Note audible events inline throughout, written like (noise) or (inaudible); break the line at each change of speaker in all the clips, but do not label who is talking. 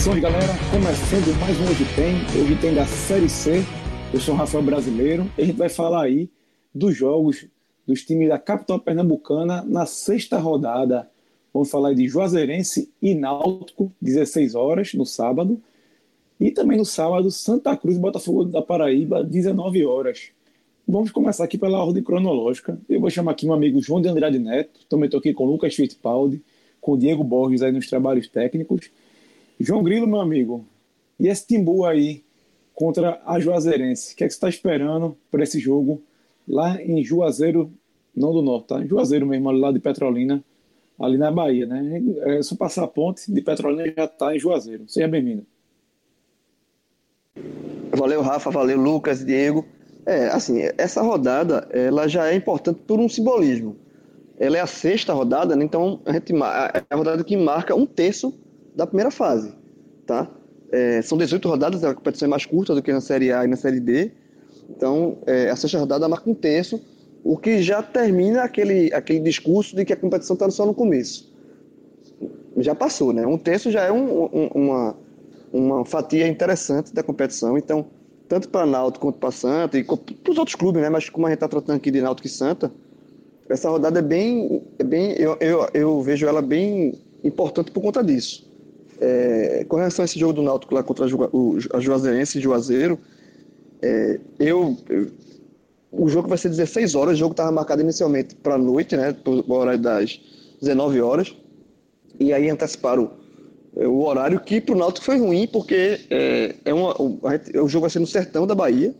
Saudações, galera. Começando mais um Hoje Tem. Hoje tem da Série C. Eu sou o Rafael Brasileiro e a gente vai falar aí dos jogos dos times da capital pernambucana na sexta rodada. Vamos falar de Juazeirense e Náutico, 16 horas no sábado. E também no sábado, Santa Cruz e Botafogo da Paraíba, 19 horas. Vamos começar aqui pela ordem cronológica. Eu vou chamar aqui meu amigo João de Andrade Neto. Também estou aqui com o Lucas Fittipaldi, com o Diego Borges aí nos trabalhos técnicos. João Grilo, meu amigo, e esse Timbu aí contra a Juazeirense? O que, é que você está esperando para esse jogo lá em Juazeiro, não do Norte, tá? Juazeiro mesmo, lá de Petrolina, ali na Bahia, né? É só passar a ponte de Petrolina já está em Juazeiro. Seja bem-vindo.
Valeu, Rafa, valeu, Lucas, Diego. É, assim, essa rodada, ela já é importante por um simbolismo. Ela é a sexta rodada, né? então a gente, é a rodada que marca um terço da primeira fase, tá? É, são 18 rodadas, a competição é mais curta do que na Série A e na Série D. Então, é, a sexta rodada marca um terço, o que já termina aquele, aquele discurso de que a competição está só no começo. Já passou, né? Um terço já é um, um, uma, uma fatia interessante da competição. Então, tanto para Náutico quanto para Santa e para os outros clubes, né? Mas como a gente está tratando aqui de Náutico e Santa, essa rodada é bem, é bem eu, eu, eu vejo ela bem importante por conta disso. É, com relação a esse jogo do Náutico lá contra a Juazeirense e Juazeiro, é, eu, eu, o jogo vai ser 16 horas, o jogo estava marcado inicialmente para a noite, né, o horário das 19 horas, e aí anteciparam o, o horário que para o Náutico foi ruim, porque é, é uma, o, o jogo vai ser no sertão da Bahia,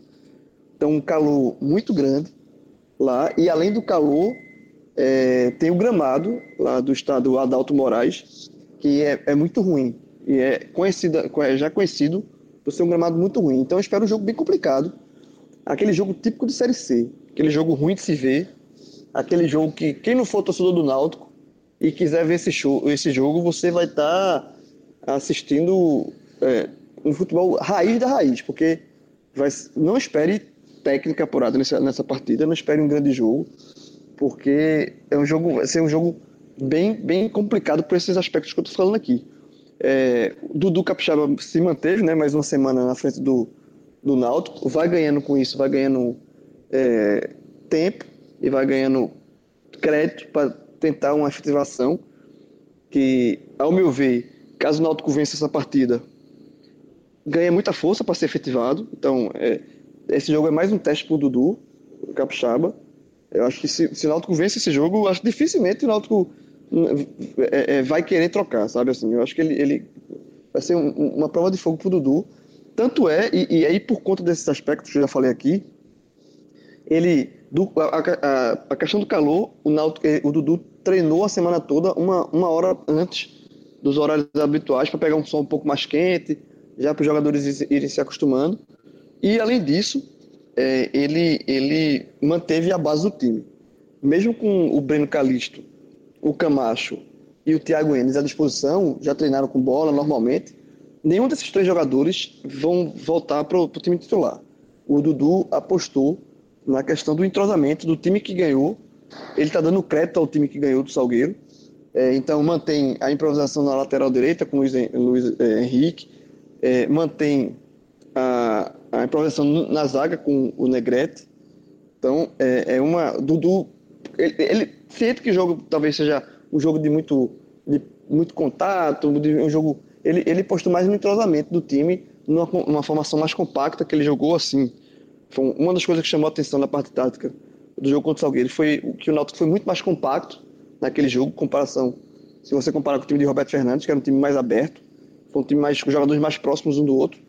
então um calor muito grande lá, e além do calor, é, tem o gramado lá do estado Adalto Moraes, que é, é muito ruim. E é, conhecida, é já conhecido por ser um gramado muito ruim. Então eu espero um jogo bem complicado. Aquele jogo típico de Série C. Aquele jogo ruim de se ver. Aquele jogo que quem não for torcedor do Náutico e quiser ver esse, show, esse jogo, você vai estar tá assistindo é, um futebol raiz da raiz. Porque vai, não espere técnica apurada nessa, nessa partida, não espere um grande jogo. Porque é um jogo, vai ser um jogo bem, bem complicado por esses aspectos que eu estou falando aqui. É, Dudu Capixaba se manteve, né, mais uma semana na frente do, do Náutico, vai ganhando com isso, vai ganhando é, tempo e vai ganhando crédito para tentar uma efetivação que, ao meu ver, caso o Náutico vença essa partida, ganha muita força para ser efetivado. Então, é, esse jogo é mais um teste para o Dudu Capixaba. Eu acho que se, se o Náutico vence esse jogo, acho que dificilmente o Náutico é, é, vai querer trocar, sabe? Assim, eu acho que ele, ele vai ser um, uma prova de fogo pro Dudu. Tanto é, e, e, aí por conta desses aspectos que eu já falei aqui, ele, do, a, a, a, questão do calor, o, Náutico, eh, o Dudu treinou a semana toda uma, uma hora antes dos horários habituais para pegar um sol um pouco mais quente, já para os jogadores irem se acostumando. E além disso, é, ele, ele manteve a base do time. Mesmo com o Breno Calisto o Camacho e o Thiago Enes à disposição, já treinaram com bola normalmente, nenhum desses três jogadores vão voltar para o time titular. O Dudu apostou na questão do entrosamento do time que ganhou. Ele está dando crédito ao time que ganhou do Salgueiro. É, então mantém a improvisação na lateral direita com o Luiz, Luiz é, Henrique, é, mantém a, a improvisação na zaga com o Negrete. Então é, é uma. Dudu ele, ele que o jogo talvez seja um jogo de muito, de muito contato, de um jogo. Ele, ele postou mais no entrosamento do time, numa, numa formação mais compacta que ele jogou assim. Foi uma das coisas que chamou a atenção na parte tática do jogo contra o Salgueiro foi que o Náutico foi muito mais compacto naquele jogo, comparação. Se você comparar com o time de Roberto Fernandes, que era um time mais aberto, foi um time mais com jogadores mais próximos um do outro.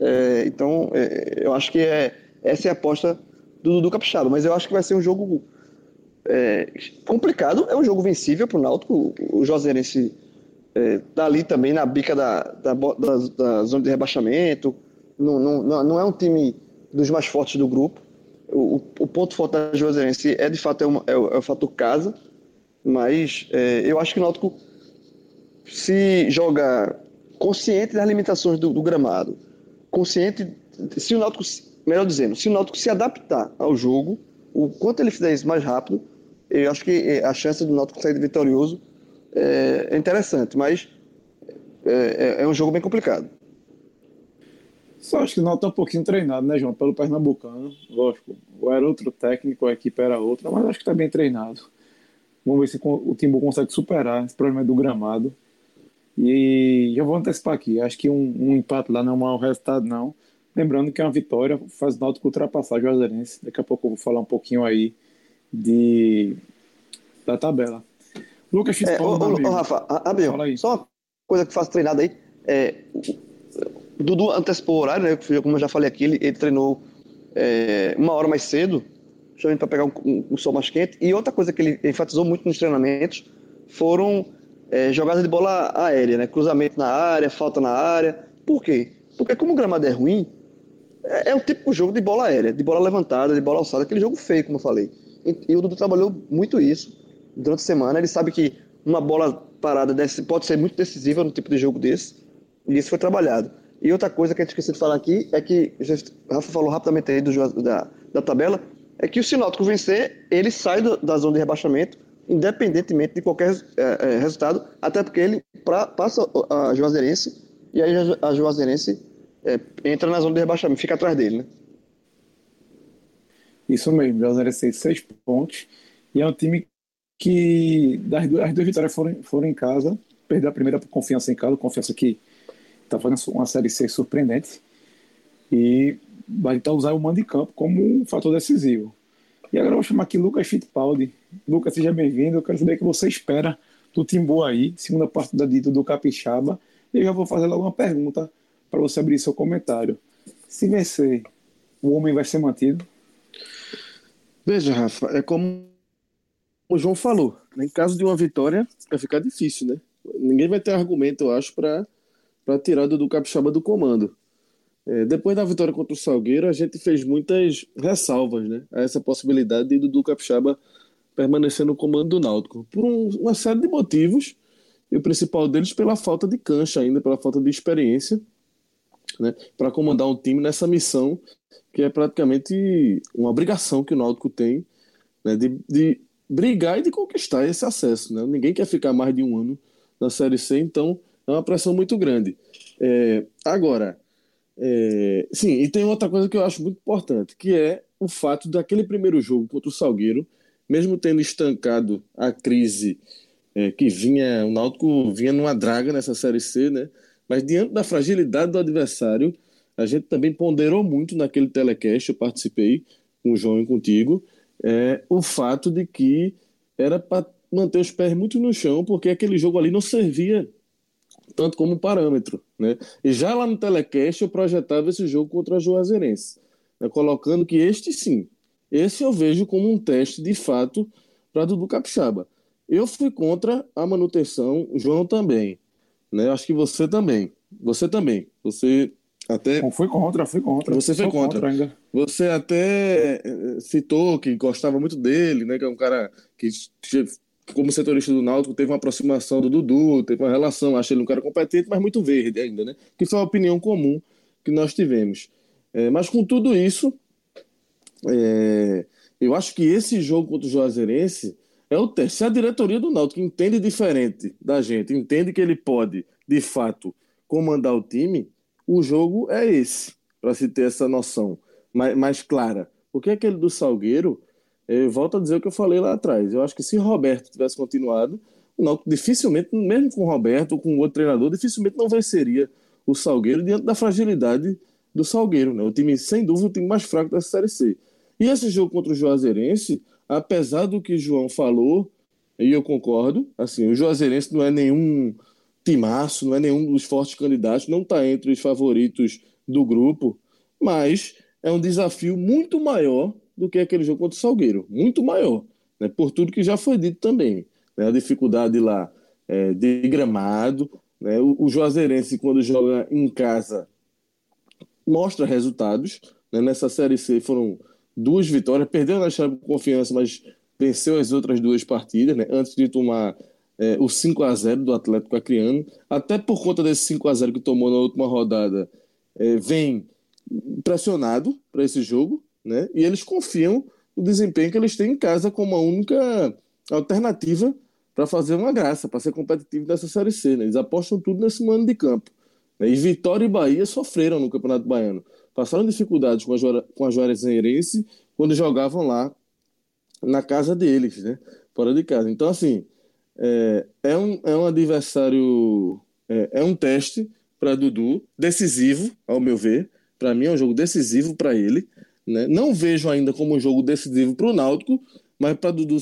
É, então, é, eu acho que é, essa é a aposta do Dudu Capixaba, mas eu acho que vai ser um jogo é, complicado, é um jogo vencível para o Náutico. O Joserense é, tá ali também na bica da, da, da, da zona de rebaixamento. Não, não, não é um time dos mais fortes do grupo. O, o ponto forte da Joserense é de fato é, uma, é, o, é o fator casa, mas é, eu acho que o Náutico se joga consciente das limitações do, do gramado, consciente se o Náutico, melhor dizendo, se o Náutico se adaptar ao jogo, o quanto ele fizer isso mais rápido, eu acho que eh, a chance do Náutico sair vitorioso é, é interessante, mas é, é, é um jogo bem complicado.
Só acho que não está um pouquinho treinado, né, João? Pelo Pernambucano. Lógico, ou era outro técnico, a equipe era outra, mas acho que está bem treinado. Vamos ver se o Timbu consegue superar esse problema do gramado. E já vou antecipar aqui. Acho que um, um empate lá não é um mau resultado, não. Lembrando que é uma vitória faz o Náutico ultrapassar o Juazeirense. Daqui a pouco eu vou falar um pouquinho aí de, da tabela.
Lucas Fittipaldi. É, ô, ô, ô, Rafa, Abel, só uma coisa que faz treinado aí. É, Dudu antecipou o horário, né? Como eu já falei aqui, ele, ele treinou é, uma hora mais cedo, justamente para pegar um, um, um, sol mais quente. E outra coisa que ele enfatizou muito nos treinamentos foram é, jogadas de bola aérea, né? Cruzamento na área, falta na área. Por quê? Porque como o gramado é ruim, é, é um tipo de jogo de bola aérea, de bola levantada, de bola alçada, aquele jogo feio, como eu falei. E, o Dudu trabalhou muito isso durante a semana. Ele sabe que uma bola parada desse, pode ser muito decisiva no tipo de jogo desse. E isso foi trabalhado. E outra coisa que a gente esqueceu de falar aqui é que, o Rafa falou rapidamente aí do, da, da tabela, é que o Sinótico vencer, ele sai do, da zona de rebaixamento, independentemente de qualquer é, é, resultado, até porque ele pra, passa a Juazeirense e aí a Juazeirense é, entra na zona de rebaixamento, fica atrás dele, né?
Isso mesmo, Juazeirense tem seis pontos e é um time que das duas, as duas vitórias foram, foram em casa, perdeu a primeira por confiança em casa, confiança que está fazendo uma série C surpreendente e vai tentar usar o mando de campo como um fator decisivo. E agora eu vou chamar aqui Lucas Fittipaldi. Lucas, seja bem-vindo. Eu quero saber o que você espera do Timbu aí, segunda partida dita do Capixaba. E eu já vou fazer logo uma pergunta para você abrir seu comentário. Se vencer, o homem vai ser mantido?
Veja, Rafa, é como o João falou. Em caso de uma vitória, vai ficar difícil, né? Ninguém vai ter argumento, eu acho, para para tirar do Capixaba do comando. É, depois da vitória contra o Salgueiro, a gente fez muitas ressalvas né, a essa possibilidade de Dudu Capixaba permanecer no comando do Náutico, por um, uma série de motivos, e o principal deles pela falta de cancha ainda, pela falta de experiência, né, para comandar um time nessa missão que é praticamente uma obrigação que o Náutico tem né, de, de brigar e de conquistar esse acesso. Né? Ninguém quer ficar mais de um ano na Série C, então é uma pressão muito grande. É, agora, é, sim, e tem outra coisa que eu acho muito importante, que é o fato daquele primeiro jogo contra o Salgueiro, mesmo tendo estancado a crise é, que vinha, o Náutico vinha numa draga nessa Série C, né? Mas diante da fragilidade do adversário, a gente também ponderou muito naquele telecast, eu participei com o João e contigo, é, o fato de que era para manter os pés muito no chão, porque aquele jogo ali não servia tanto como parâmetro. Né? E já lá no telecast eu projetava esse jogo contra a Juazeirense, né? colocando que este sim, esse eu vejo como um teste de fato para Dudu Capixaba. Eu fui contra a manutenção, João também. Né? Acho que você também. Você também. Você até.
Não fui contra, fui contra.
Você foi contra. contra ainda. Você até eh, citou que gostava muito dele, né? Que é um cara que como setorista do Náutico, teve uma aproximação do Dudu, teve uma relação, achei ele um cara competente, mas muito verde ainda, né? Que foi a opinião comum que nós tivemos. É, mas com tudo isso, é, eu acho que esse jogo contra o Juazeirense é o. Se a diretoria do Náutico entende diferente da gente, entende que ele pode, de fato, comandar o time, o jogo é esse, para se ter essa noção mais, mais clara. Porque aquele do Salgueiro eu volto a dizer o que eu falei lá atrás. Eu acho que se Roberto tivesse continuado, o Náutico dificilmente, mesmo com o Roberto ou com outro treinador, dificilmente não venceria o Salgueiro diante da fragilidade do Salgueiro, né? O time, sem dúvida, o time mais fraco da Série C. E esse jogo contra o Juazeirense, apesar do que João falou, e eu concordo, assim, o Juazeirense não é nenhum timaço, não é nenhum dos fortes candidatos, não está entre os favoritos do grupo, mas é um desafio muito maior do que aquele jogo contra o Salgueiro, muito maior, né, por tudo que já foi dito também. Né, a dificuldade lá é, de gramado, né, o, o Juazeirense, quando joga em casa, mostra resultados. Né, nessa Série C foram duas vitórias, perdeu na chave com confiança, mas venceu as outras duas partidas, né, antes de tomar é, o 5 a 0 do Atlético Acreano. Até por conta desse 5 a 0 que tomou na última rodada, é, vem pressionado para esse jogo, né? E eles confiam no desempenho que eles têm em casa como a única alternativa para fazer uma graça, para ser competitivo nessa Série C. Né? Eles apostam tudo nesse mano de campo. Né? E Vitória e Bahia sofreram no Campeonato Baiano. Passaram dificuldades com a, com a Juarezeirense quando jogavam lá na casa deles, né? fora de casa. Então, assim, é, é, um, é um adversário, é, é um teste para Dudu, decisivo, ao meu ver. Para mim é um jogo decisivo para ele. Né? Não vejo ainda como um jogo decisivo para o Náutico, mas para Dudu,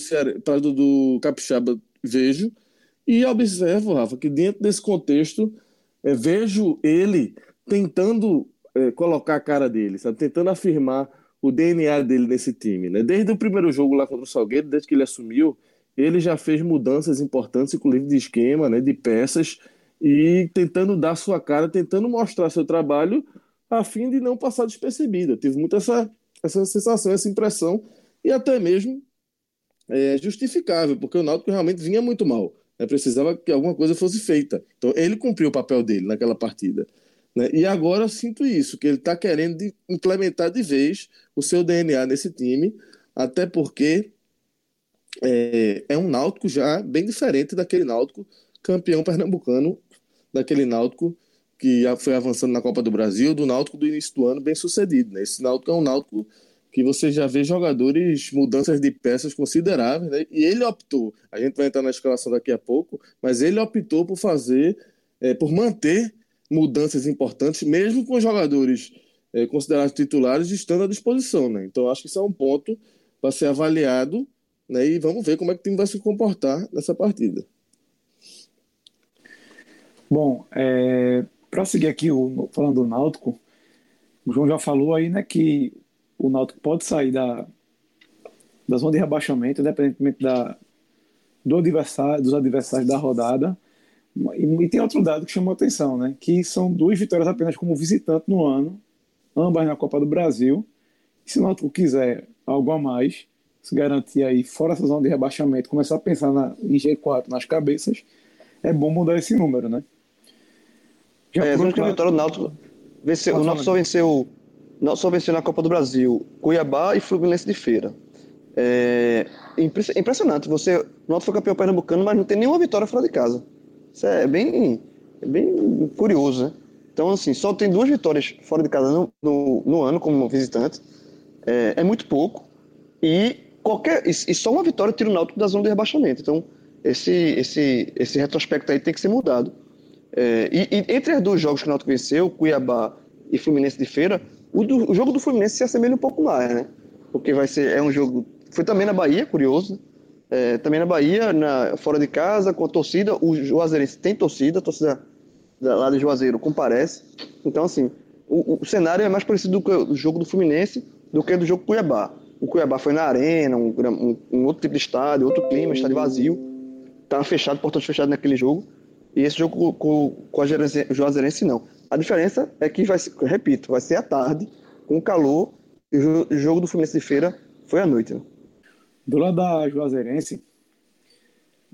Dudu Capixaba vejo. E observo, Rafa, que dentro desse contexto, é, vejo ele tentando é, colocar a cara dele, sabe? tentando afirmar o DNA dele nesse time. Né? Desde o primeiro jogo lá contra o Salgueiro, desde que ele assumiu, ele já fez mudanças importantes, inclusive de esquema, né, de peças, e tentando dar sua cara, tentando mostrar seu trabalho a fim de não passar despercebido. Tive muito essa, essa sensação, essa impressão, e até mesmo é, justificável, porque o Náutico realmente vinha muito mal. Né? Precisava que alguma coisa fosse feita. Então ele cumpriu o papel dele naquela partida. Né? E agora eu sinto isso, que ele está querendo de implementar de vez o seu DNA nesse time, até porque é, é um Náutico já bem diferente daquele Náutico campeão pernambucano, daquele Náutico que foi avançando na Copa do Brasil, do Náutico do início do ano bem sucedido. Né? Esse Náutico é um Náutico que você já vê jogadores, mudanças de peças consideráveis, né? e ele optou, a gente vai entrar na escalação daqui a pouco, mas ele optou por fazer, é, por manter mudanças importantes, mesmo com jogadores é, considerados titulares estando à disposição. Né? Então acho que isso é um ponto para ser avaliado né? E vamos ver como é que o time vai se comportar nessa partida.
Bom, é, para seguir aqui o, falando do Náutico, o João já falou aí né, que o Náutico pode sair da, da zona de rebaixamento, independentemente da, do adversário, dos adversários da rodada. E, tem outro dado que chamou a atenção, né? Que são duas vitórias apenas como visitante no ano, ambas na Copa do Brasil. E se o Náutico quiser algo a mais, se garantir aí fora essa zona de rebaixamento, começar a pensar na, em G4 nas cabeças, é bom mudar esse número, né?
Já é, a única vitória do Náutico, venceu, o Náutico só venceu, Náutico só venceu na Copa do Brasil, Cuiabá e Fluminense de Feira. É impressionante, você, o Náutico foi campeão pernambucano, mas não tem nenhuma vitória fora de casa. Isso é bem, é bem curioso, né? Então, assim, só tem duas vitórias fora de casa no, no, no ano como visitante. É, é muito pouco. E qualquer e, só uma vitória tira o Náutico da zona de rebaixamento. Então, esse, esse, esse retrospecto aí tem que ser mudado. É, e, e, entre os dois jogos que o Náutico venceu, Cuiabá e Fluminense de Feira, o, do, o jogo do Fluminense se assemelha um pouco mais, né? Porque vai ser é um jogo foi também na Bahia, curioso. É, também na Bahia, na, fora de casa, com a torcida. O Juazeirense tem torcida, a torcida lá de Juazeiro comparece. Então, assim, o, o cenário é mais parecido do, do jogo do Fluminense do que do jogo Cuiabá. O Cuiabá foi na arena, um, um, um outro tipo de estádio, outro clima, estádio vazio. Tava fechado, portões fechados naquele jogo. E esse jogo com, com a Juazeirense não. A diferença é que vai repito, vai ser à tarde, com calor, e o jogo do Fluminense de Feira foi à noite. Né?
Do lado da Juazeirense,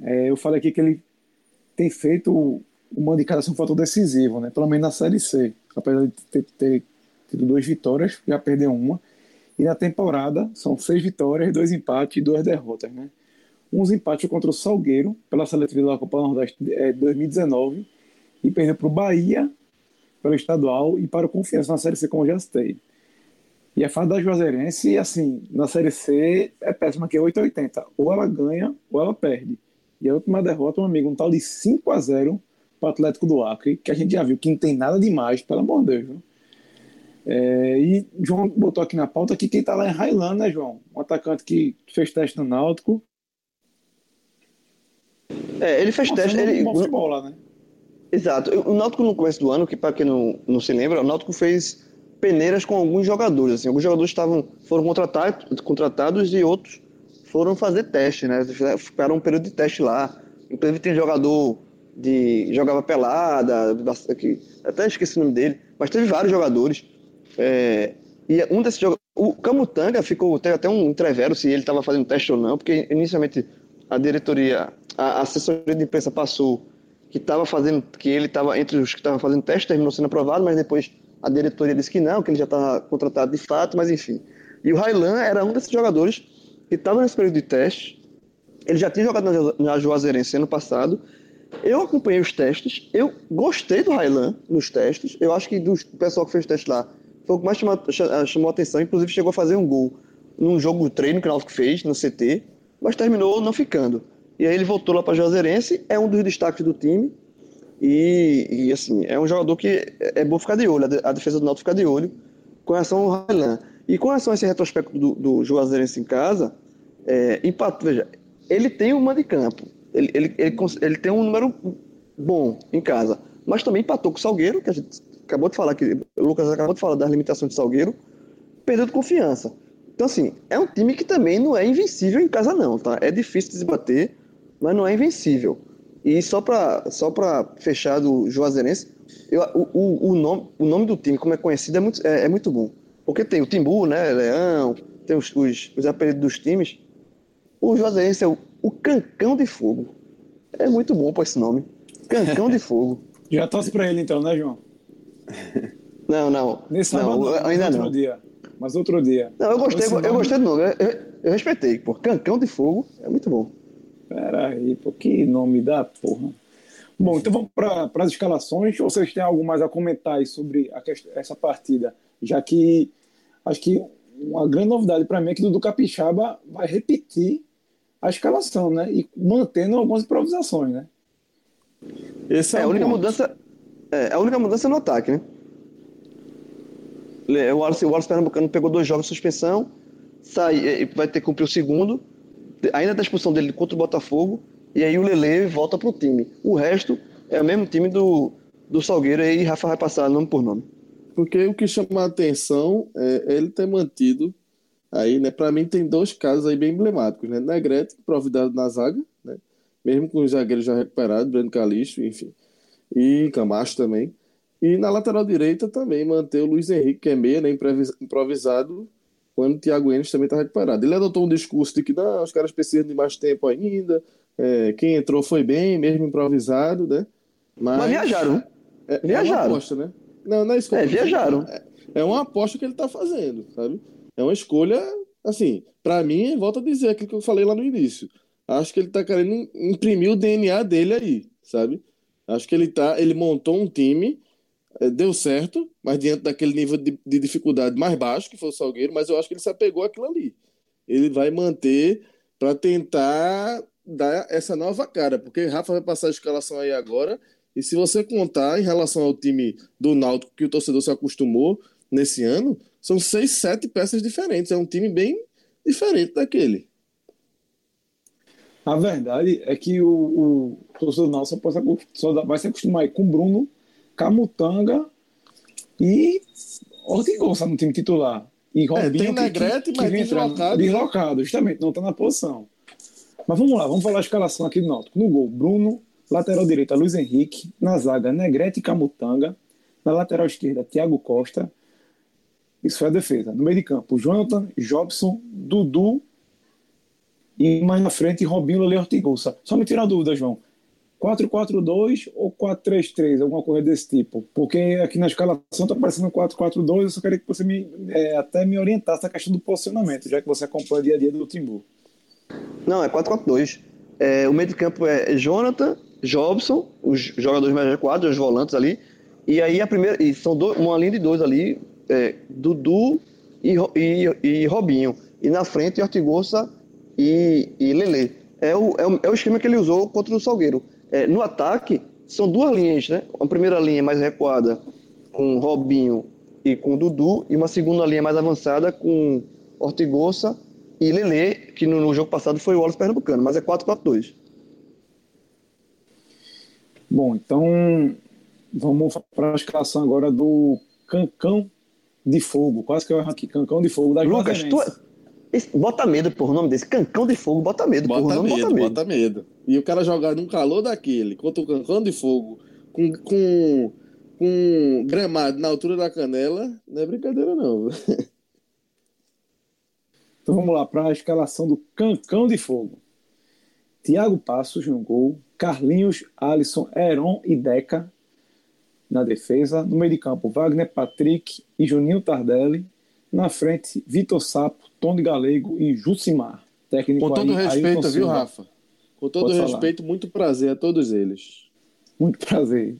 é, eu falei aqui que ele tem feito uma indicação um fator decisivo, né? Pelo menos na Série C. Apesar de ter, ter tido duas vitórias, já perdeu uma. E na temporada são seis vitórias, dois empates e duas derrotas, né? Uns empates contra o Salgueiro, pela seletiva da Copa Nordeste é, 2019, e perdeu para o Bahia, pelo estadual, e para o Confiança na Série C, como já citei. E a fase da Juazeirense, assim, na Série C é péssima, que é 880. Ou ela ganha, ou ela perde. E a última derrota, um amigo, um tal de 5 a 0 para o Atlético do Acre, que a gente já viu que não tem nada demais, pelo amor de Deus. Viu? É, e João botou aqui na pauta que quem está lá é Railan, né, João? Um atacante que fez teste no Náutico.
É, ele fez teste. Ele...
Futebol lá, né?
Exato. O Náutico no começo do ano, que para quem não, não se lembra, o Náutico fez peneiras com alguns jogadores. Assim, alguns jogadores estavam, foram contratados, contratados e outros foram fazer teste, né? Ficaram um período de teste lá. Inclusive tem jogador de jogava pelada, que, até esqueci o nome dele, mas teve vários jogadores é, e um desses jogadores, o Camutanga ficou, teve até um entrevero se ele estava fazendo teste ou não, porque inicialmente a diretoria, a assessoria de imprensa passou que estava fazendo, que ele estava entre os que estavam fazendo teste, terminou sendo aprovado, mas depois a diretoria disse que não, que ele já estava contratado de fato, mas enfim. E o Railan era um desses jogadores que estava nesse período de teste Ele já tinha jogado na, Juazeirense ano passado. Eu acompanhei os testes, eu gostei do Railan nos testes. Eu acho que do pessoal que fez o teste lá foi o que mais chamou, chamou a atenção. Inclusive chegou a fazer um gol num jogo treino que o Náutico fez no CT, mas terminou não ficando. E aí ele voltou lá para Juazeirense, é um dos destaques do time. E, e, assim, é um jogador que é bom ficar de olho, a defesa do Náutico fica de olho com relação ao Railan. E com relação a esse retrospecto do, do Juazeirense em casa, é, empatou, veja, ele tem uma de campo, ele, ele, ele, ele, tem um número bom em casa, mas também empatou com o Salgueiro, que a gente acabou de falar, que o Lucas acabou de falar das limitações do Salgueiro, perdeu de confiança. Então, assim, é um time que também não é invencível em casa, não, tá? É difícil de se bater, mas não é invencível. E só para só fechar do Juazeirense, eu, o, o, o, nome, o nome do time, como é conhecido, é muito, é, é muito bom. Porque tem o Timbu, né? Leão, tem os, os, os apelidos dos times. O Juazeirense é o, o Cancão de Fogo. É muito bom por esse nome. Cancão de (laughs) Fogo.
Já torce para ele então, né, João? (laughs)
Não, não.
Nesse sábado, não, ainda outro não. dia. Mas outro dia.
Não, eu gostei, eu, eu gostei do nome. Eu, eu, eu, respeitei, pô. Cancão de Fogo é muito bom.
Peraí, pô, que nome da porra. Bom, então vamos para as escalações. Ou vocês têm algo mais a comentar aí sobre a, essa partida? Já que acho que uma grande novidade para mim é que o Dudu Capixaba vai repetir a escalação, né? E mantendo algumas improvisações, né?
Essa é, é a única ponto. mudança. É, a única mudança é no ataque, né? O Wallace, o Wallace Pernambucano pegou dois jogos de suspensão, sai, vai ter que cumprir o segundo, ainda da expulsão dele contra o Botafogo, e aí o Lele volta para o time. O resto é o mesmo time do, do Salgueiro, e Rafa vai passar nome por nome.
Porque o que chama a atenção é ele ter mantido aí, né? Para mim tem dois casos aí bem emblemáticos, né? Negrete, providado na zaga, né? Mesmo com os zagueiros já recuperados, Breno Calixto, enfim. E Camacho também. E na lateral direita também manter o Luiz Henrique, que é meia, né? Improvisado, quando o Thiago Enes também está recuperado. Ele adotou um discurso de que não, os caras precisam de mais tempo ainda. É, quem entrou foi bem, mesmo improvisado, né?
Mas, Mas viajaram, né?
É, viajaram. É uma aposta, né?
Não, não é isso. É, viajaram.
É, é uma aposta que ele está fazendo, sabe? É uma escolha, assim, para mim, volto a dizer aquilo que eu falei lá no início. Acho que ele está querendo imprimir o DNA dele aí, sabe? Acho que ele tá, ele montou um time, deu certo, mas diante daquele nível de, de dificuldade mais baixo, que foi o Salgueiro, mas eu acho que ele se apegou àquilo ali. Ele vai manter para tentar dar essa nova cara, porque Rafa vai passar a escalação aí agora, e se você contar em relação ao time do Náutico que o torcedor se acostumou nesse ano, são seis, sete peças diferentes. É um time bem diferente daquele.
A verdade é que o, o torcedor do Náutico só, só vai se acostumar com Bruno, Camutanga e Ortigosa no time titular. E
Robinho, é, tem Negrete, mas
deslocado. Deslocado, justamente, não está na posição. Mas vamos lá, vamos falar a escalação aqui do Náutico. No gol, Bruno, lateral direita, Luiz Henrique, na zaga, Negrete e Camutanga, na lateral esquerda, Thiago Costa. Isso foi a defesa. No meio de campo, Jonathan, Jobson, Dudu e mais na frente, Robinho, Lele Ortigosa. Só me tirar a dúvida, João. 4-4-2 ou 4-3-3, alguma coisa desse tipo? Porque aqui na escalação está aparecendo 4-4-2, eu só queria que você me, é, até me orientasse na questão do posicionamento, já que você acompanha o dia a dia do Timbu.
Não, é 4-4-2. É, o meio de campo é Jonathan, Jobson, os jogadores mais recuados, os volantes ali. E aí a primeira. E são dois, uma linha de dois ali, é, Dudu e, e, e, Robinho. E na frente, Ortigosa e, e Lele. É o, é, o, é o esquema que ele usou contra o Salgueiro. É, no ataque, são duas linhas, né? Uma primeira linha mais recuada com Robinho e com Dudu, e uma segunda linha mais avançada com Ortigosa e Lele, que no, no, jogo passado foi o Wallace Pernambucano, mas é 4-4-2.
Bom, então vamos para a escalação agora do Cancão de Fogo. Quase que eu erro aqui. Cancão de Fogo da
Lucas, tu, é- bota medo por o nome desse. Cancão de Fogo, bota medo.
Bota,
por
nome, medo, bota medo, bota medo. E o cara jogar num calor daquele, contra o Cancão de Fogo, com, com, com gramado na altura da canela, não é brincadeira não. (laughs)
Então vamos lá para a escalação do Cancão de Fogo. Tiago Passos no gol, Carlinhos, Alisson, Heron e Deca na defesa. No meio de campo, Wagner, Patrick e Juninho Tardelli. Na frente, Vitor Sapo, Tony Galego e Jucimar.
Técnico Com todo aí, respeito, viu, Rafa? Com todo respeito, muito prazer a todos eles.
Muito prazer.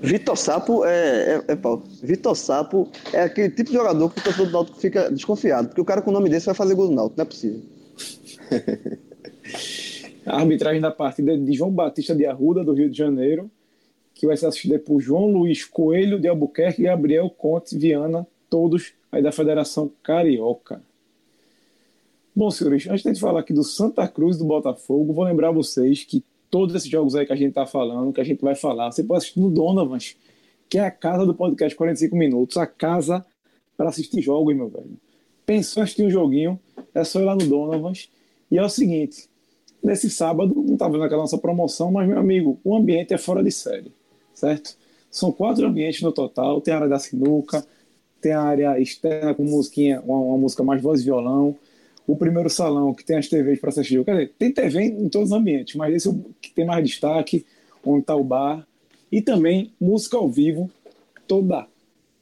Vitor Sapo é, é, é Paulo. Vitor Sapo é aquele tipo de jogador que o torcedor do Náutico fica desconfiado, porque o cara com o nome desse vai fazer gol no Náutico, não é possível. (laughs)
a arbitragem da partida é de João Batista de Arruda, do Rio de Janeiro, que vai ser assistida por João Luiz Coelho de Albuquerque e Gabriel Conte Viana, todos aí da Federação Carioca. Bom, senhores, antes de falar aqui do Santa Cruz do Botafogo, vou lembrar vocês que todos esses jogos aí que a gente tá falando, que a gente vai falar, você pode assistir no Donovans, que é a casa do podcast 45 minutos, a casa para assistir jogos, meu velho. Pensou em assistir um joguinho, é só ir lá no Donovans. E é o seguinte, nesse sábado, não estava vendo aquela nossa promoção, mas, meu amigo, o ambiente é fora de série, certo? São quatro ambientes no total, tem a área da sinuca, tem a área externa com musiquinha, uma, uma música mais voz e violão, o primeiro salão que tem as TVs para assistir. Quer dizer, tem TV em todos os ambientes, mas esse é o que tem mais destaque, onde está o bar. E também música ao vivo, toda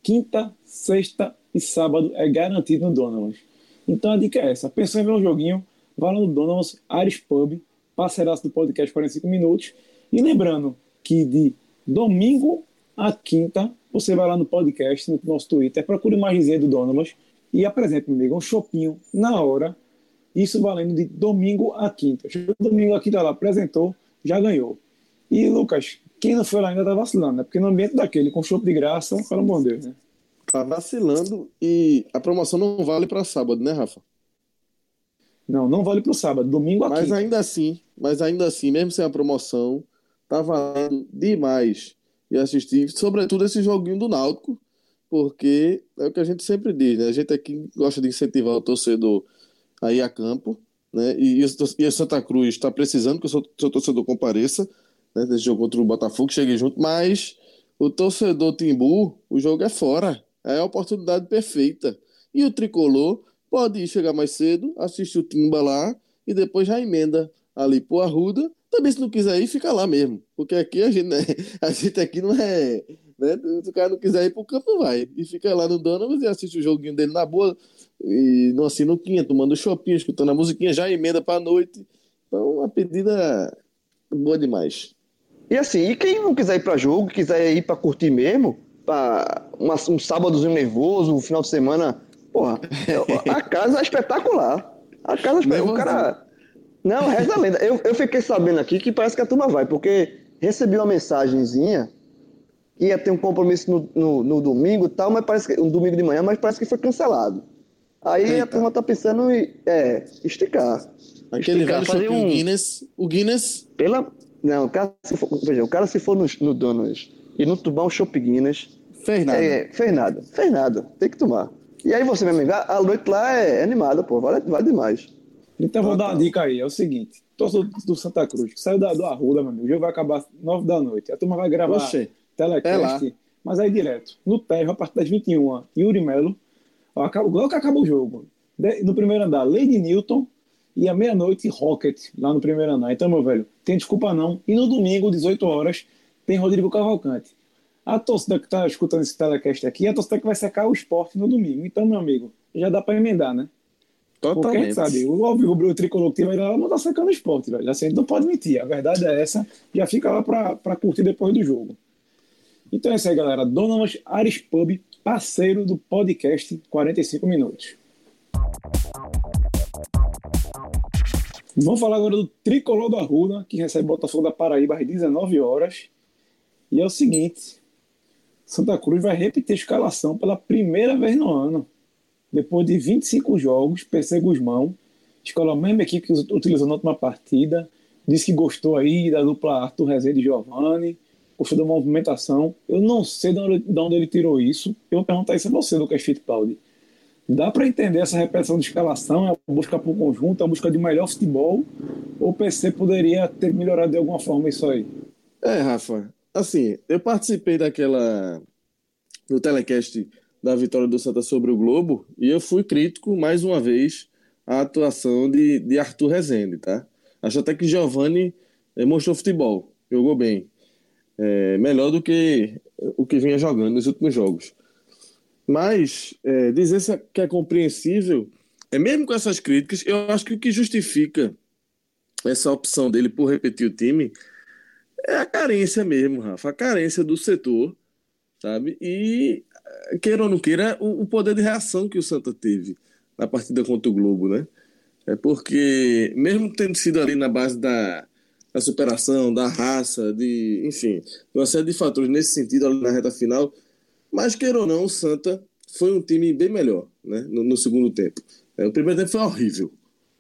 quinta, sexta e sábado é garantido no Donald's. Então a dica é essa: pensou em ver um joguinho, vá lá no Donald's Ares Pub, parceiraço do podcast 45 minutos. E lembrando que de domingo a quinta, você vai lá no podcast, no nosso Twitter, procure mais dizer do Donald's e apresente, meu amigo, um chopinho na hora. Isso valendo de domingo a quinta. Domingo a quinta lá apresentou, já ganhou. E, Lucas, quem não foi lá ainda tá vacilando, né? Porque no ambiente daquele, com chopp de graça, pelo amor de Deus, né?
Tá vacilando e a promoção não vale para sábado, né, Rafa?
Não, não vale para o sábado, domingo a
Mas
quinta.
ainda assim, mas ainda assim, mesmo sem a promoção, tá valendo demais. E assistir, sobretudo esse joguinho do Náutico, porque é o que a gente sempre diz, né? A gente aqui gosta de incentivar o torcedor a ir a campo, né? E, e a Santa Cruz está precisando que o seu, seu, torcedor compareça, né? Nesse jogo contra o Botafogo, chegue junto, mas o torcedor Timbu, o jogo é fora, é a oportunidade perfeita. E o tricolor pode chegar mais cedo, assistir o Timba lá e depois já emenda ali pro Arruda. Também se não quiser ir, fica lá mesmo, porque aqui a gente, né? (laughs) a gente aqui não é né? Se o cara não quiser ir pro campo, vai. E fica lá no Donovan e assiste o joguinho dele na boa. E não assim no quinto, tomando shopping, escutando a musiquinha, já emenda pra noite. Então, uma pedida boa demais.
E assim, e quem não quiser ir pra jogo, quiser ir pra curtir mesmo, pra uma, um sábadozinho nervoso, um final de semana, porra, (laughs) a casa é espetacular. A casa é espetacular. O cara. Não, reza a lenda. Eu, eu fiquei sabendo aqui que parece que a turma vai, porque recebi uma mensagenzinha ia ter um compromisso no, no, no domingo tal, mas parece que um domingo de manhã, mas parece que foi cancelado. Aí Eita. a turma tá pensando em é, esticar.
Aquele esticar, velho fazer um... o Guinness. O Guinness.
Pela. Não, o cara se for, veja, o cara se for no, no Donos e não tomar um Chopp Guinness.
Fez nada.
É, fez nada. Fez nada. Tem que tomar. E aí você, meu amigo, a noite lá é animada, pô. Vale, vale demais.
Então vou dar uma dica aí. É o seguinte. Torcedor do Santa Cruz, que saiu da, do Arruda, meu amigo. O jogo vai acabar 9 da noite. A turma vai gravar. Oxê telecast, é mas aí direto. No térreo, a partir das 21, Yuri Melo, logo que acaba o jogo, no primeiro andar, Lady Newton, e à meia-noite, Rocket, lá no primeiro andar. Então, meu velho, tem desculpa não. E no domingo, 18 horas, tem Rodrigo Cavalcante. A torcida que está escutando esse telecast aqui, é a torcida que vai secar o esporte no domingo. Então, meu amigo, já dá para emendar, né? Totalmente. Porque sabe, o Alvio o tricolor que vai lá não tá secando o esporte, velho. Assim, não pode mentir. A verdade é essa. Já fica lá para curtir depois do jogo. Então é isso aí, galera. Donamas Ares Pub, parceiro do podcast 45 Minutos. Vamos falar agora do Tricolor da Rua, que recebe Botafogo da Paraíba às 19 horas. E é o seguinte: Santa Cruz vai repetir a escalação pela primeira vez no ano. Depois de 25 jogos, PC Guzmão, escola a mesma equipe que utilizou na última partida, disse que gostou aí da dupla Arthur Rezende e Giovanni gostou da movimentação. Eu não sei de onde, de onde ele tirou isso. Eu vou perguntar isso a você, Lucas Fittipaldi. Dá para entender essa repetição de escalação, é a busca por conjunto, a busca de melhor futebol? Ou o PC poderia ter melhorado de alguma forma isso aí?
É, Rafa. Assim, eu participei daquela. do telecast da vitória do Santa sobre o Globo e eu fui crítico, mais uma vez, à atuação de, de Arthur Rezende, tá? Acho até que Giovanni eh, mostrou futebol, jogou bem é, melhor do que o que vinha jogando nos últimos jogos. Mas é, dizer que é compreensível, é mesmo com essas críticas, eu acho que o que justifica essa opção dele por repetir o time é a carência mesmo, Rafa, a carência do setor, sabe? E, queira ou não queira, o, o poder de reação que o Santa teve na partida contra o Globo, né? É porque, mesmo tendo sido ali na base da, da superação, da raça, de, enfim, uma série de fatores nesse sentido ali na reta final, mas queira ou não, o Santa foi um time bem melhor, né? No, no segundo tempo. É, o primeiro tempo foi horrível,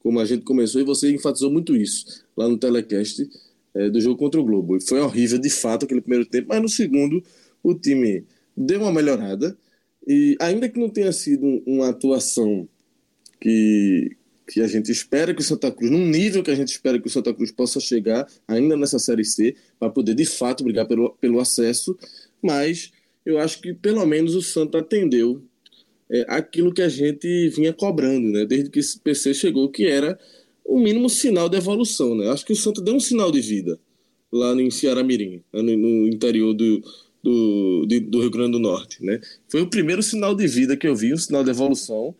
como a gente começou, e você enfatizou muito isso lá no telecast é, do jogo contra o Globo. Foi horrível, de fato, aquele primeiro tempo, mas no segundo o time deu uma melhorada, e ainda que não tenha sido uma atuação que, que a gente espera que o Santa Cruz, num nível que a gente espera que o Santa Cruz possa chegar ainda nessa Série C, para poder de fato brigar pelo, pelo acesso, mas eu acho que pelo menos o Santa atendeu é, aquilo que a gente vinha cobrando, né, desde que esse PC chegou, que era o mínimo sinal de evolução. Né? Acho que o Santa deu um sinal de vida lá no Ceará Mirim, no, no interior do, do, de, do Rio Grande do Norte. Né? Foi o primeiro sinal de vida que eu vi, um sinal de evolução.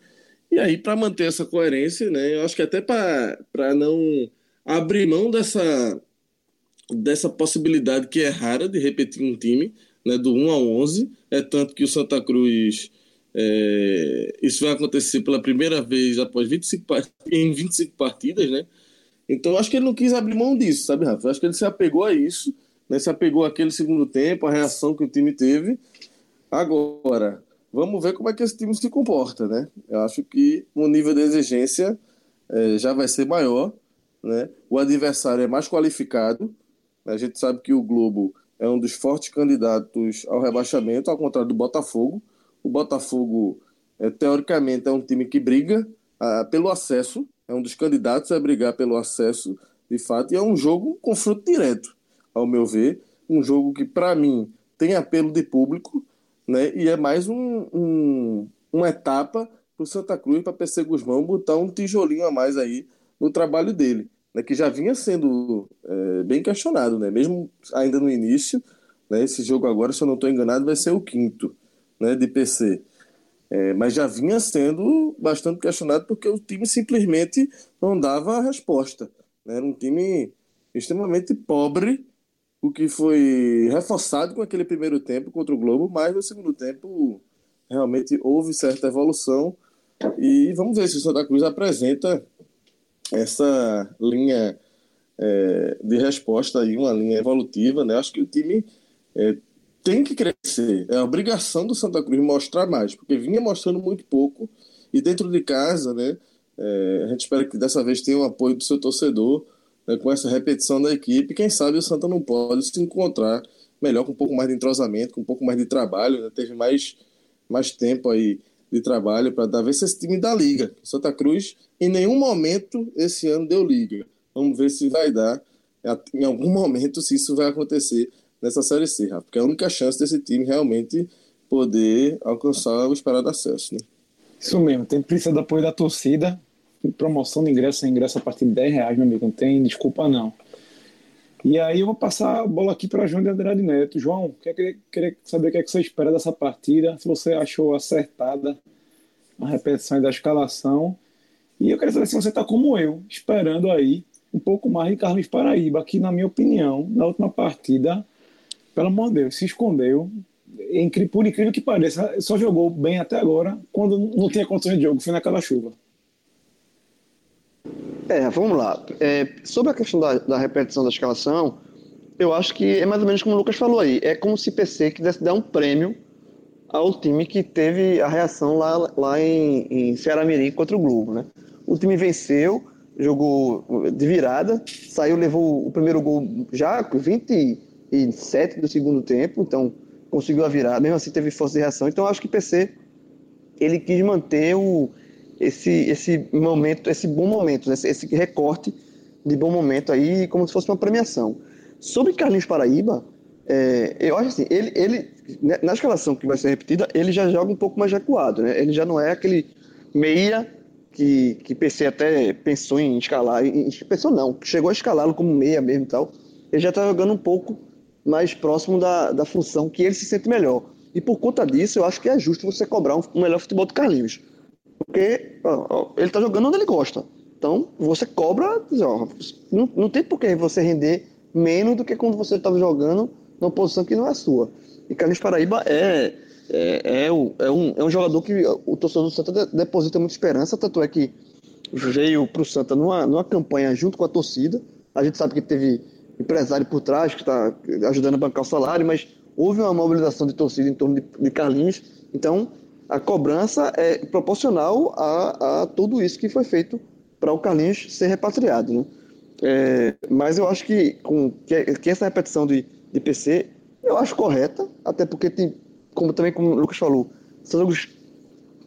E aí, para manter essa coerência, né, eu acho que até para não abrir mão dessa, dessa possibilidade que é rara de repetir um time, né, do 1 ao 11, é tanto que o Santa Cruz é, isso vai acontecer pela primeira vez após 25 (laughs) em 25 partidas, né? Então acho que ele não quis abrir mão disso, sabe, Rafa? Acho que ele se apegou a isso, né? se apegou àquele segundo tempo, a reação que o time teve. Agora, vamos ver como é que esse time se comporta, né? Eu acho que o nível de exigência é, já vai ser maior, né? O adversário é mais qualificado. A gente sabe que o Globo é um dos fortes candidatos ao rebaixamento, ao contrário do Botafogo. O Botafogo, é, teoricamente, é um time que briga ah, pelo acesso, é um dos candidatos a brigar pelo acesso, de fato, e é um jogo, um confronto direto, ao meu ver. Um jogo que, para mim, tem apelo de público, né? e é mais um, um uma etapa para o Santa Cruz, para PC Guzmão, botar um tijolinho a mais aí no trabalho dele, né? que já vinha sendo é, bem questionado, né? mesmo ainda no início. Né? Esse jogo agora, se eu não estou enganado, vai ser o quinto né, de PC. É, mas já vinha sendo bastante questionado porque o time simplesmente não dava a resposta. Né? Era um time extremamente pobre, o que foi reforçado com aquele primeiro tempo contra o Globo, mas no segundo tempo realmente houve certa evolução. E vamos ver se o Santa Cruz apresenta essa linha é, de resposta aí, uma linha evolutiva. Né? Acho que o time é, tem que crescer. É a obrigação do Santa Cruz mostrar mais, porque vinha mostrando muito pouco. E dentro de casa, né, é, a gente espera que dessa vez tenha o apoio do seu torcedor, né, com essa repetição da equipe. Quem sabe o Santa não pode se encontrar melhor, com um pouco mais de entrosamento, com um pouco mais de trabalho. Né, teve mais, mais tempo aí de trabalho para dar ver se esse time dá liga. Santa Cruz, em nenhum momento esse ano deu liga. Vamos ver se vai dar, em algum momento, se isso vai acontecer nessa Série C, Rafa, porque é a única chance desse time realmente poder alcançar o esperado acesso. Né?
Isso mesmo, tem precisa do apoio da torcida, promoção de ingresso, ingresso a partir de 10 reais, meu amigo, não tem desculpa não. E aí eu vou passar a bola aqui para João de Andrade Neto. João, queria, queria saber o que, é que você espera dessa partida, se você achou acertada a repetição da escalação. E eu queria saber se você está como eu, esperando aí um pouco mais de Carlos Paraíba, que na minha opinião, na última partida, pelo amor de Deus, se escondeu. Por incrível que pareça, só jogou bem até agora, quando não tinha condições de jogo, foi naquela chuva.
É, vamos lá. É, sobre a questão da, da, repetição da escalação, eu acho que é mais ou menos como o Lucas falou aí. É como se PC quisesse dar um prêmio ao time que teve a reação lá, lá em, em Ceará Mirim contra o Globo, né? O time venceu, jogou de virada, saiu, levou o primeiro gol já com 20 e 7 do segundo tempo, então conseguiu a virada, mesmo assim teve força de reação. Então acho que PC ele quis manter o, esse, esse momento, esse bom momento, esse, esse recorte de bom momento aí, como se fosse uma premiação. Sobre Carlinhos Paraíba, é, eu acho assim, ele, ele, né, na escalação que vai ser repetida, ele já joga um pouco mais recuado, né? Ele já não é aquele meia que, que PC até pensou em escalar, em, pensou não, chegou a escalá-lo como meia mesmo e tal. Ele já está jogando um pouco mais próximo da, da função que ele se sente melhor. E por conta disso, eu acho que é justo você cobrar um, um melhor futebol do Carlinhos. Porque ó, ele está jogando onde ele gosta. Então, você cobra, ó, não, não tem por que você render menos do que quando você estava jogando numa posição que não é sua. E Carlinhos Paraíba é, é, é, um, é, um, é um jogador que o torcedor do Santa deposita muita esperança, tanto é que veio para o Santa numa, numa campanha junto com a torcida. A gente sabe que teve empresário por trás que está ajudando a bancar o salário, mas houve uma mobilização de torcida em torno de, de Carlinhos. Então, a cobrança é proporcional a, a tudo isso que foi feito para o Carlinhos ser repatriado. Né? É, mas eu acho que, com, que, que, essa repetição de, de PC eu acho correta, até porque tem, como também como o Lucas falou, São jogos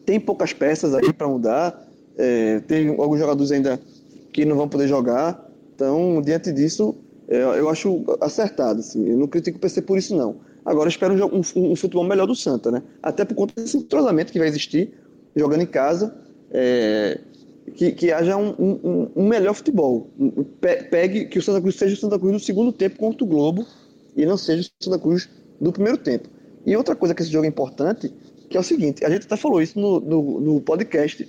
tem poucas peças aí para mudar, é, tem alguns jogadores ainda que não vão poder jogar, então diante disso é, eu acho acertado, assim, eu não critico o PC por isso não. Agora eu espero um, um, um, futebol melhor do Santa, né? Até por conta desse entrosamento que vai existir jogando em casa. É, que, que haja um, um, melhor futebol. Pegue que o Santa Cruz seja o Santa Cruz no segundo tempo contra o Globo e não seja o Santa Cruz do primeiro tempo. E outra coisa que esse jogo é importante, que é o seguinte, a gente até falou isso no, no, no podcast,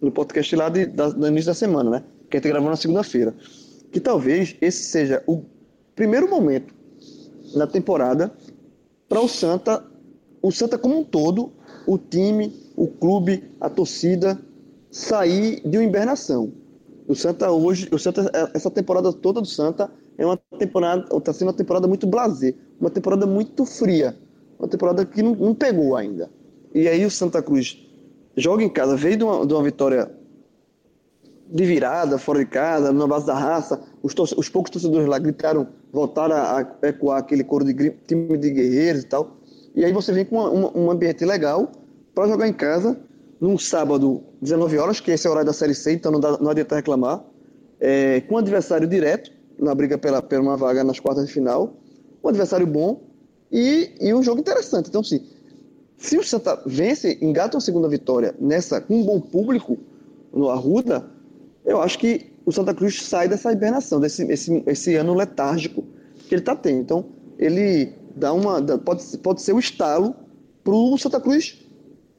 no podcast lá de, da, no início da semana, né? Que a gente gravou na segunda-feira. Que talvez esse seja o primeiro momento na temporada para o Santa, o Santa como um todo, o time, o clube, a torcida, sair de uma hibernação. O Santa hoje, o Santa, essa temporada toda do Santa é uma temporada, está sendo uma temporada muito blazer, uma temporada muito fria, uma temporada que não, não, pegou ainda. E aí o Santa Cruz joga em casa, veio de uma, de uma vitória de virada, fora de casa, na base da raça. Os, os poucos torcedores lá gritaram, voltaram a, ecoar aquele coro de time de guerreiros e tal. E aí você vem com uma, uma, um ambiente legal para jogar em casa num sábado, 19 horas, que esse é o horário da Série C, então não, dá, não adianta reclamar, é, com um adversário direto, na briga pela, pela uma vaga nas quartas de final, um adversário bom e, e um jogo interessante. Então, sim, se o Santa vence, engata uma segunda vitória nessa, com um bom público no Arruda, eu acho que o Santa Cruz sai dessa hibernação, desse esse, esse ano letárgico que ele está tendo. Então, ele dá uma. Pode, pode ser o estalo para o Santa Cruz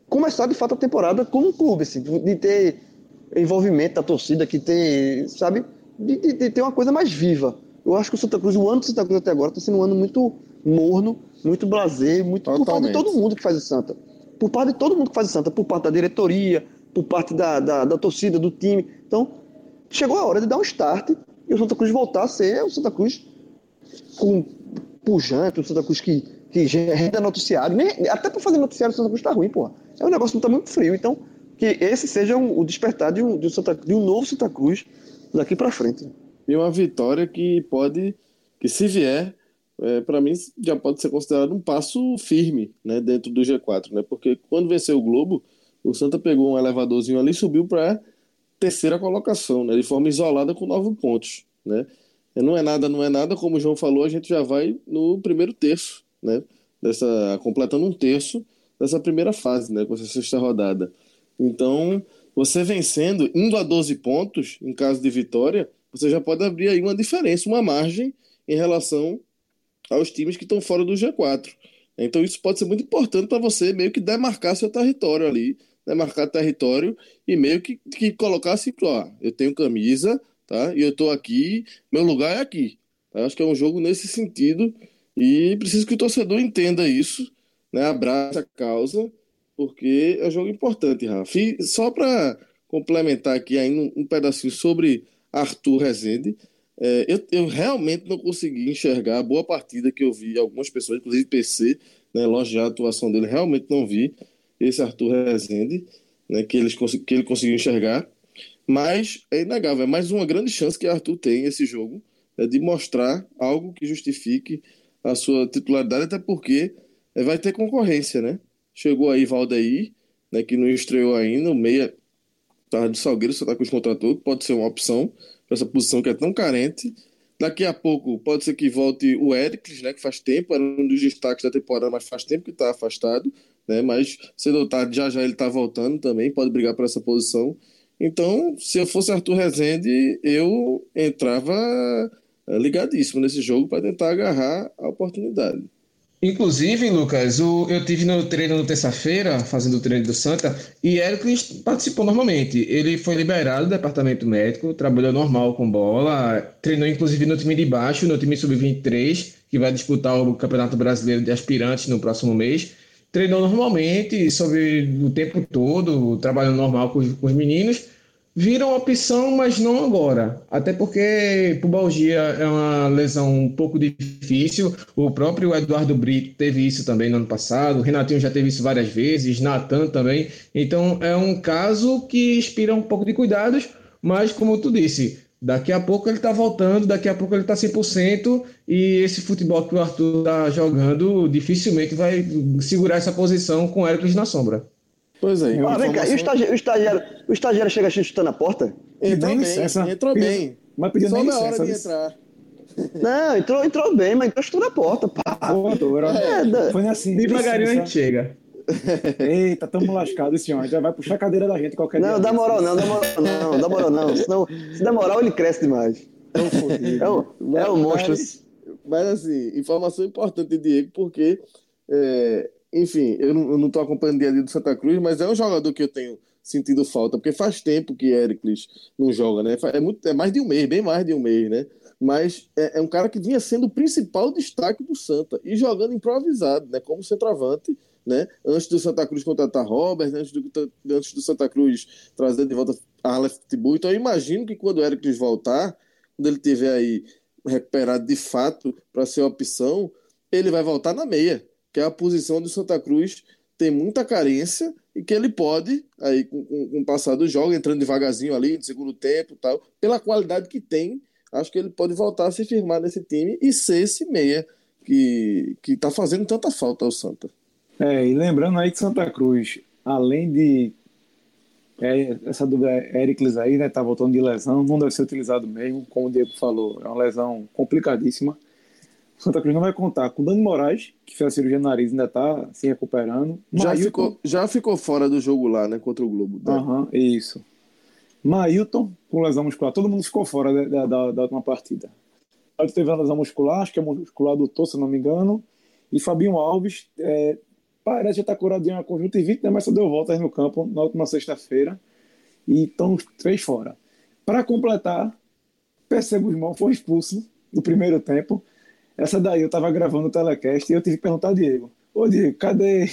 começar de fato a temporada como um clube, assim, de ter envolvimento da torcida, que ter, sabe, de, de, de, ter uma coisa mais viva. Eu acho que o Santa Cruz, o ano do Santa Cruz até agora, está sendo um ano muito morno, muito blazer, muito Totalmente. por parte de todo mundo que faz o Santa. Por parte de todo mundo que faz o Santa, por parte da diretoria, por parte da, da, da torcida, do time. Então, chegou a hora de dar um start e o Santa Cruz voltar a ser o Santa Cruz com pujante, o Santa Cruz que, que renda noticiário. Nem, até para fazer noticiário o Santa Cruz está ruim, porra é um negócio que está muito frio. Então, que esse seja um, o despertar de um, de um, Santa, de um novo Santa Cruz daqui para frente.
E uma vitória que pode, que se vier, é, para mim já pode ser considerado um passo firme né, dentro do G4, né? Porque quando venceu o Globo, o Santa pegou um elevadorzinho ali e subiu para terceira colocação, né, de forma isolada com nove pontos, né? Não é nada, não é nada, como o João falou, a gente já vai no primeiro terço, né? Dessa, completando um terço dessa primeira fase, né, com essa sexta rodada. Então, você vencendo, indo a 12 pontos, em caso de vitória, você já pode abrir aí uma diferença, uma margem em relação aos times que estão fora do G4. Então, isso pode ser muito importante para você meio que demarcar seu território ali, demarcar território e meio que, que colocar assim, ó, eu tenho camisa, tá? E eu estou aqui, meu lugar é aqui. Eu acho que é um jogo nesse sentido e preciso que o torcedor entenda isso né, abraça a causa, porque é um jogo importante, Rafa. E só para complementar aqui ainda um, pedacinho sobre Arthur Rezende, é, eu, eu, realmente não consegui enxergar a boa partida que eu vi algumas pessoas, inclusive PC, né, elogiar a atuação dele, realmente não vi esse Arthur Rezende, né, que, eles, que ele conseguiu enxergar, mas é inegável, é mais uma grande chance que Arthur tem esse jogo, é de mostrar algo que justifique a sua titularidade, até porque é, vai ter concorrência, né? Chegou aí Valdeir, né, que não estreou ainda, o meia tá de Salgueiro, você tá com os contratou, pode ser uma opção para essa posição que é tão carente. Daqui a pouco pode ser que volte o Éricles, né, que faz tempo, era um dos destaques da temporada, mas faz tempo que está afastado, né, mas cedo ou tarde já já ele está voltando também, pode brigar por essa posição. Então, se eu fosse Arthur Rezende, eu entrava eh, ligadíssimo nesse jogo para tentar agarrar a oportunidade.
Inclusive, Lucas, o, eu tive no treino no terça-feira, fazendo o treino do Santa, e Hércules participou normalmente. Ele foi liberado do departamento médico, trabalhou normal com bola, treinou inclusive no time de baixo, no time sub-23, que vai disputar o Campeonato Brasileiro de Aspirantes no próximo mês. Treinou normalmente, sobre o tempo todo, trabalhando normal com, com os meninos viram opção, mas não agora. Até porque pubalgia é uma lesão um pouco difícil. O próprio Eduardo Brito teve isso também no ano passado. O Renatinho já teve isso várias vezes. Natan também. Então é um caso que inspira um pouco de cuidados. Mas como tu disse, daqui a pouco ele está voltando, daqui a pouco ele está 100%. E esse futebol que o Arthur está jogando dificilmente vai segurar essa posição com o Hércules na sombra.
Pois é. Ah, vem cá, e o estagiário, o estagiário, o estagiário chega chutando a porta?
Entrou bem, licença. entrou bem.
Mas pediu
Só
na
hora de entrar.
Não, entrou, entrou bem, mas entrou chutando a porta, pá.
Pô, é, Foi assim.
Devagarinho a gente chega.
Eita, tamo lascado esse homem. Já vai puxar a cadeira da gente qualquer
não,
dia.
Não, dá moral não, dá moral não, dá moral não. Senão, se dá moral, ele cresce demais. É um, é um monstro.
Mas, mas, assim, informação importante de Diego, porque é, enfim, eu não, eu não tô acompanhando o dia a dia do Santa Cruz, mas é um jogador que eu tenho sentido falta, porque faz tempo que Ericles não joga, né? É, muito, é mais de um mês, bem mais de um mês, né? Mas é, é, um cara que vinha sendo o principal destaque do Santa e jogando improvisado, né? Como centroavante, né? Antes do Santa Cruz contratar Robert, antes do, antes do Santa Cruz trazer de volta Arlef Tibu. Então eu imagino que quando o Ericles voltar, quando ele tiver aí recuperado de fato para ser opção, ele vai voltar na meia, que é a posição do Santa Cruz tem muita carência e que ele pode, aí com, com, com o passar do jogo, entrando devagarzinho ali no segundo tempo tal, pela qualidade que tem, acho que ele pode voltar a se firmar nesse time e ser esse meia que, que tá fazendo tanta falta ao Santa.
É, e lembrando aí que Santa Cruz, além de é, essa dúvida Ericles aí, né, tá voltando de lesão, não deve ser utilizado mesmo, como o Diego falou, é uma lesão complicadíssima. Santa Cruz não vai contar com Dani Moraes, que fez a cirurgia no nariz, ainda está se recuperando.
Já, ficou, já ficou fora do jogo lá, né? Contra o Globo.
Né? Aham, isso. Mailton, com lesão muscular. Todo mundo ficou fora da, da, da última partida. Mailton teve uma lesão muscular, acho que é muscular do Tô, se não me engano. E Fabinho Alves é, parece já estar tá curado de uma conjuntivite, né? mas só deu voltas no campo na última sexta-feira. E estão os três fora. Para completar, PC Guzmão foi expulso no primeiro tempo essa daí eu estava gravando o telecast e eu tive que perguntar ao Diego: Ô Diego, cadê,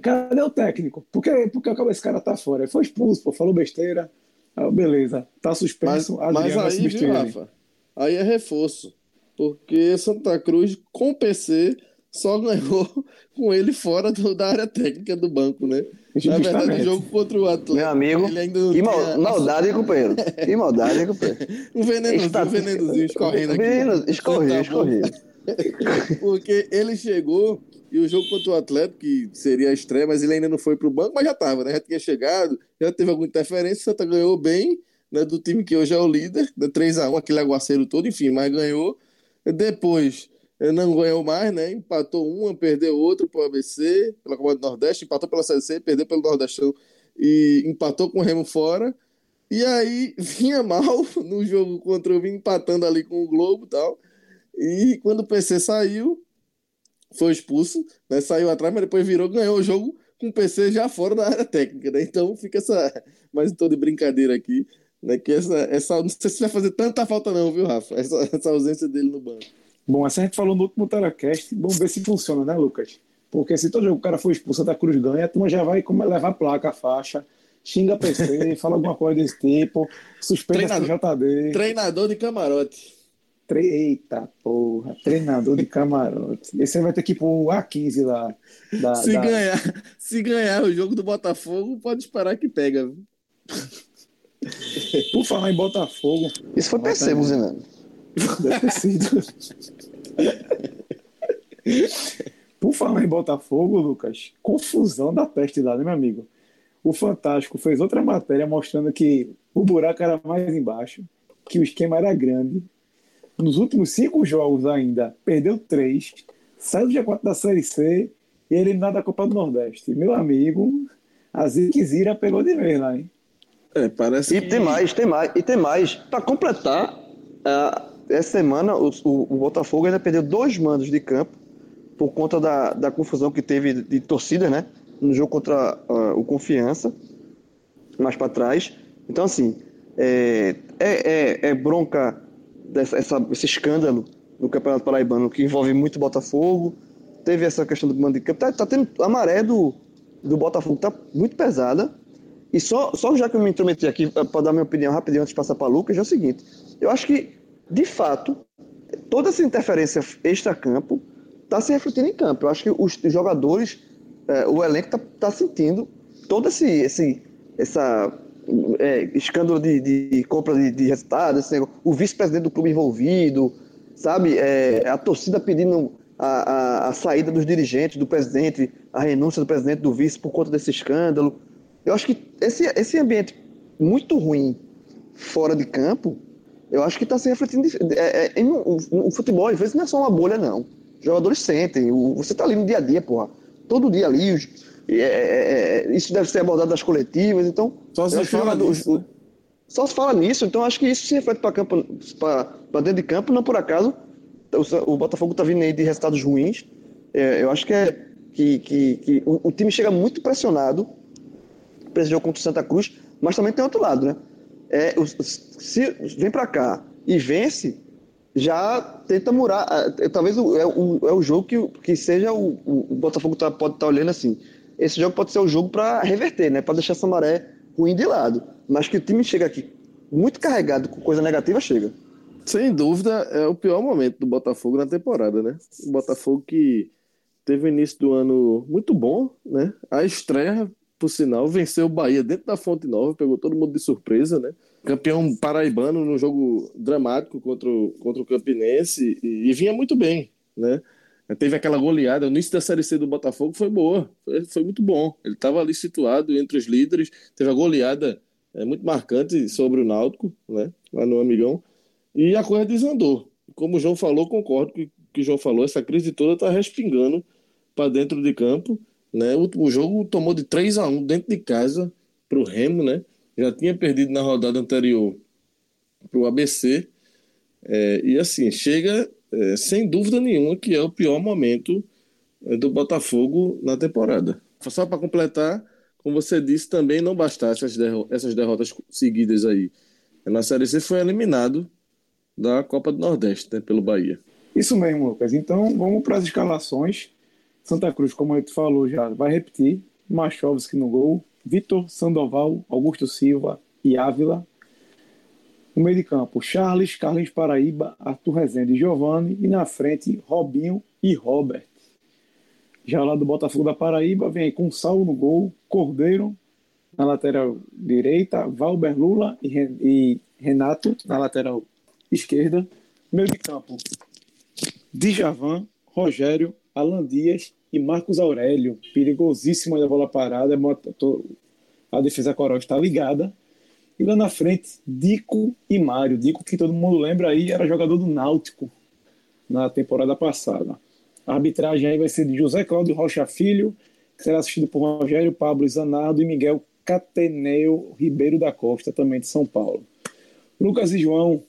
cadê o técnico? Por que, por que esse cara tá fora? Ele foi expulso, pô, falou besteira. Ah, beleza, tá suspenso.
Mas, mas aí, viu, Rafa? Aí é reforço. Porque Santa Cruz, com o PC, só ganhou (laughs) com ele fora do, da área técnica do banco, né? Na verdade, o jogo contra o Atlético.
Meu amigo, que mal, maldade, companheiro. Que maldade, companheiro. (laughs)
um venenozinho, Está... um venenozinho escorrendo aqui. Veneno,
escorreu, escorreu. (laughs)
Porque ele chegou e o jogo contra o Atlético, que seria a estreia, mas ele ainda não foi para o banco, mas já estava, né? Já tinha chegado, já teve alguma interferência, Santa ganhou bem, né? Do time que hoje é o líder, né? 3x1, aquele aguaceiro todo, enfim, mas ganhou. Depois não ganhou mais, né? Empatou uma, perdeu outra para o ABC, pela Copa do Nordeste, empatou pela CC, perdeu pelo Nordestão e empatou com o Remo fora. E aí (laughs) vinha mal no jogo contra o Vinha empatando ali com o Globo e tal. E quando o PC saiu, foi expulso, né? Saiu atrás, mas depois virou, ganhou o jogo com o PC já fora da área técnica, né? Então fica essa. (laughs) Mais um de brincadeira aqui, né? Que essa, essa. Não sei se vai fazer tanta falta, não, viu, Rafa? Essa, essa ausência dele no banco.
Bom, essa a gente falou no último telecast. Vamos ver se funciona, né, Lucas? Porque se todo jogo o cara for expulso da Cruz ganha, a turma já vai como levar a placa, a faixa, xinga PC, (laughs) fala alguma coisa desse tipo, suspende a JD.
Treinador de camarote.
Eita porra, treinador de camarote. Esse aí vai ter que ir pro A15 lá. Da,
se,
da...
Ganhar, (laughs) se ganhar o jogo do Botafogo, pode esperar que pega.
Por falar em Botafogo.
Isso foi PC, buzinando.
Deve ter sido. Por falar em Botafogo, Lucas, confusão da peste lá, né, meu amigo? O Fantástico fez outra matéria mostrando que o buraco era mais embaixo, que o esquema era grande nos últimos cinco jogos ainda, perdeu três, saiu do G4 da Série C e eliminado da Copa do Nordeste. Meu amigo, a Ziquezira pegou de vez lá, hein?
É, parece e que... tem mais, tem mais, e tem mais. Para completar, uh, essa semana o, o, o, Botafogo ainda perdeu dois mandos de campo por conta da, da confusão que teve de, torcida, né? No jogo contra uh, o Confiança, mais para trás. Então, assim, é, é, é, é bronca dessa, essa, esse escândalo no Campeonato Paraibano que envolve muito Botafogo. Teve essa questão do mando de campo. Tá, tá tendo a maré do, do Botafogo tá muito pesada. E só, só já que eu me intrometi aqui para dar minha opinião rapidinho antes de passar para Lucas, é o seguinte: eu acho que, de fato, toda essa interferência extra-campo está se refletindo em campo. Eu acho que os jogadores, é, o elenco está tá sentindo todo esse, esse essa, é, escândalo de, de compra de, de resultados, o vice-presidente do clube envolvido, sabe? É, a torcida pedindo a, a, a, saída dos dirigentes, do presidente, a renúncia do presidente do vice por conta desse escândalo. Eu acho que esse, esse ambiente muito ruim fora de campo, eu acho que está se refletindo. É, é, o futebol, às vezes, não é só uma bolha, não. Os jogadores sentem. O, você está ali no dia a dia, porra. Todo dia ali. Os, é, é, é, isso deve ser abordado nas coletivas. Então,
só se fala nisso, né?
Só se fala nisso. Então, acho que isso se reflete para dentro de campo. Não por acaso, o, o Botafogo está vindo aí de resultados ruins. É, eu acho que é que, que, que o, o, time chega muito pressionado para esse jogo contra o Santa Cruz, mas também tem outro lado, né? É, se vem para cá e vence, já tenta murar. É, talvez o, é, o, é o jogo que, que seja o, o Botafogo tá, pode estar tá olhando assim. Esse jogo pode ser o jogo para reverter, né? Para deixar essa maré ruim de lado. Mas que o time chega aqui muito carregado com coisa negativa, chega.
Sem dúvida, é o pior momento do Botafogo na temporada, né? O Botafogo que teve início do ano muito bom, né? A estreia por sinal, venceu o Bahia dentro da Fonte Nova, pegou todo mundo de surpresa, né? Campeão paraibano num jogo dramático contra o, contra o Campinense e, e vinha muito bem, né? Teve aquela goleada, o início da Série C do Botafogo foi boa, foi, foi muito bom. Ele estava ali situado entre os líderes, teve a goleada é, muito marcante sobre o Náutico, né? Lá no Amigão, e a coisa desandou. Como o João falou, concordo o que o João falou, essa crise toda está respingando para dentro de campo né? O, jogo tomou de 3 a 1 dentro de casa para o Remo, né? Já tinha perdido na rodada anterior para o ABC. É, e assim, chega é, sem dúvida nenhuma que é o pior momento é, do Botafogo na temporada. Só para completar, como você disse, também não bastasse essas, derro essas derrotas seguidas aí. Na Série C foi eliminado da Copa do Nordeste, né, pelo Bahia.
Isso mesmo, Lucas. Então vamos para as escalações. Santa Cruz, como a gente falou já, vai repetir. Machovski no gol, Vitor Sandoval, Augusto Silva e Ávila. No meio de campo, Charles, Carlinhos Paraíba, Arthur Rezende e Giovanni. E na frente, Robinho e Robert. Já lá do Botafogo da Paraíba, vem aí com Saulo no gol, Cordeiro na lateral direita, Valber Lula e Renato na lateral esquerda. Meio de campo, Djavan, Rogério, Alan Dias e Marcos Aurélio. Perigosíssimo a bola parada. A defesa coral está ligada. E lá na frente, Dico e Mário. Dico, que todo mundo lembra aí, era jogador do Náutico na temporada passada. A arbitragem aí vai ser de José Cláudio Rocha Filho, que será assistido por Rogério Pablo Zanardo e Miguel Cateneu Ribeiro da Costa, também de São Paulo. Lucas e João,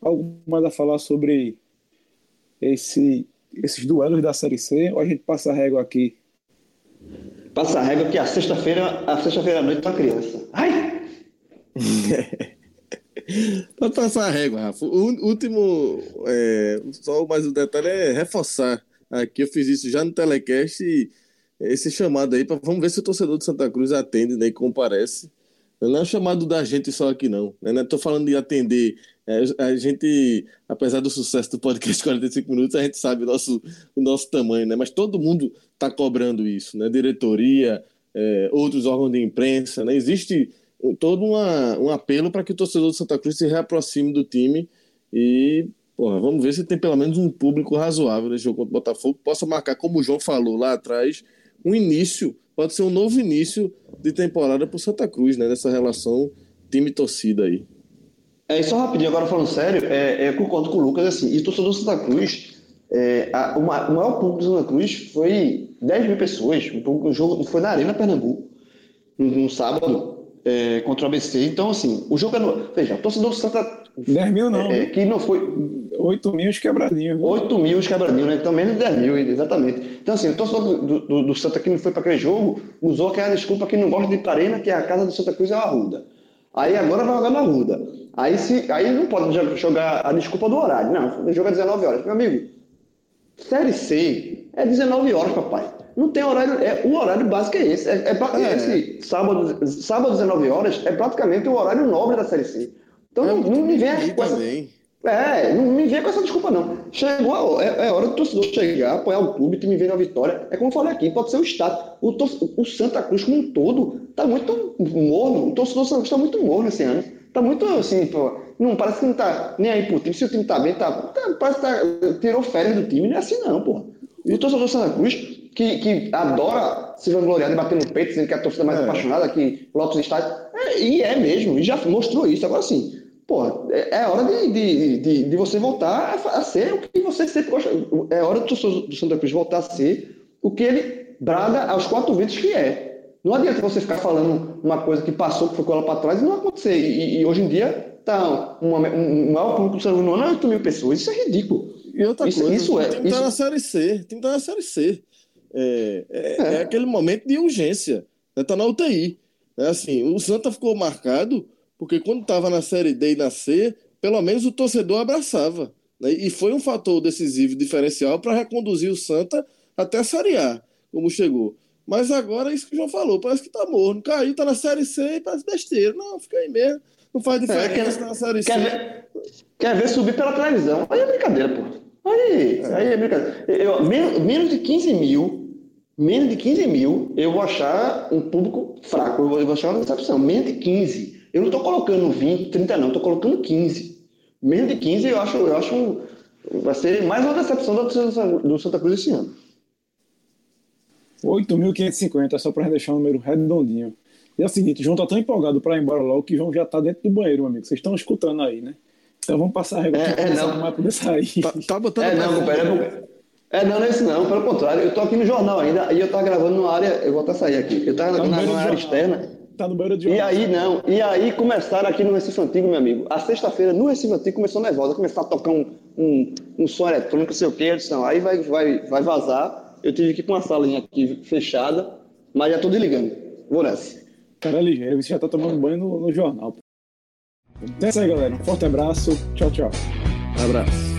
algo mais a falar sobre esse esses duelos da Série C ou a gente passa a régua aqui?
Passa a régua que a sexta-feira, a sexta-feira à noite é uma criança. Ai! (laughs)
Pode passar a régua, Rafa. O último, é, só mais um detalhe é reforçar. Aqui eu fiz isso já no telecast e esse chamado aí, pra, vamos ver se o torcedor de Santa Cruz atende né, e comparece. Não é um chamado da gente só aqui, não. Né? Não estou falando de atender é, a gente, apesar do sucesso do podcast (laughs) 45 minutos, a gente sabe o nosso, o nosso tamanho, né? Mas todo mundo está cobrando isso, né? Diretoria, é, outros órgãos de imprensa, né? Existe todo uma, um apelo para que o torcedor do Santa Cruz se reaproxime do time e, porra, vamos ver se tem pelo menos um público razoável nesse jogo contra o Botafogo possa marcar, como o João falou lá atrás, um início, pode ser um novo início de temporada para o Santa Cruz, né? Dessa relação time-torcida aí.
É, só rapidinho, agora falando sério, é, é, eu concordo com o Lucas, assim, e torcedor do Santa Cruz, é, a, o, maior público do Santa Cruz foi 10 mil pessoas, o, jogo foi na Arena Pernambuco, no, sábado, é, contra o ABC, então assim, o jogo é no, veja, o torcedor do Santa...
10 mil não.
É, que não foi...
8 mil quebradinhos.
8 mil quebradinhos, né? Então menos de 10 mil, exatamente. Então, assim, o torcedor do, do, do, Santa que não foi para aquele jogo usou aquela desculpa que não gosta de Itarena, que a casa do Santa Cruz é a Arruda. Aí agora vai jogar na Arruda. Aí, se, aí não pode jogar a desculpa do horário. Não, é 19 horas. Meu amigo, Série C é 19 horas, papai. Não tem horário. É, o horário básico é esse. É, é, é. Esse sábado, sábado 19 horas é praticamente o horário nobre da Série C. Então não, não me vem com essa. É, não me vem com essa desculpa, não. Chegou, é, é hora do torcedor chegar, apoiar o clube, time vem na vitória. É como eu falei aqui, pode ser o Estado. O, o Santa Cruz como um todo tá muito morno. O torcedor Santa Cruz tá muito morno esse ano. Tá muito assim, pô. Não, parece que não tá nem aí pro time. Se o time tá bem, tá. tá parece que tá, tirou férias do time. Não é assim, não, pô. E o torcedor Santa Cruz, que, que adora se vangloriar de bater no peito, dizendo que é a torcida mais é. apaixonada, que lota os estádios. É, e é mesmo, e já mostrou isso. Agora sim Pô, é, é hora de, de, de, de, você voltar a, ser o que você sempre gosta. É hora do, do Santa Cruz voltar a ser o que ele brada aos quatro ventos que é. Não adianta você ficar falando uma coisa que passou, que foi com ela para trás e não acontecer. E, e, hoje em dia tá uma, um, um maior público do Santa Cruz, não é 8 mil pessoas. Isso é ridículo.
E outra isso, coisa, isso é, tem que estar na Série C. Tem que estar na Série C. É, é, é. é aquele momento de urgência. Está na UTI. É assim, o Santa ficou marcado porque quando estava na Série D e na C, pelo menos o torcedor abraçava. Né? E foi um fator decisivo, diferencial, para reconduzir o Santa até a Série A, como chegou. Mas agora é isso que o João falou, parece que tá morno. Caiu, tá na Série C e parece besteira. Não, fica aí mesmo. Não faz é, diferença é, quer, na Série
quer C. Ver, quer ver subir pela televisão. Aí é brincadeira, pô. Aí é, aí é brincadeira. Eu, menos, menos de 15 mil, menos de 15 mil, eu vou achar um público fraco. Eu vou, eu vou achar uma decepção. Menos de 15. Eu não estou colocando 20, 30 não, estou colocando 15. Menos de 15 eu acho, eu acho vai ser mais uma decepção do Santa Cruz esse ano.
8.550, só para deixar o número redondinho. E é o seguinte, o João tá tão empolgado para ir embora logo que o João já tá dentro do banheiro, meu amigo. Vocês estão escutando aí, né? Então vamos passar a regra
é, é, não.
vai poder sair.
Tá, tá botando
é, não, pera, é, é, não, não é isso não, pelo contrário. Eu tô aqui no jornal ainda e eu tava gravando numa área, eu vou até sair aqui. Eu tava tá na, na área externa.
Tá no banheiro de
E aí, não. E aí começaram aqui no Recife Antigo, meu amigo. A sexta-feira, no Recife Antigo, começou nervosa. Começaram a tocar um, um, um som eletrônico, não sei o quê. Não, aí vai, vai, vai vazar. Eu tive que ir com uma salinha aqui fechada, mas já tô desligando. Vou nessa.
Cara, é ligeiro. Você já tá tomando banho no, no jornal. Então é isso aí, galera. Um forte abraço. Tchau, tchau.
abraço.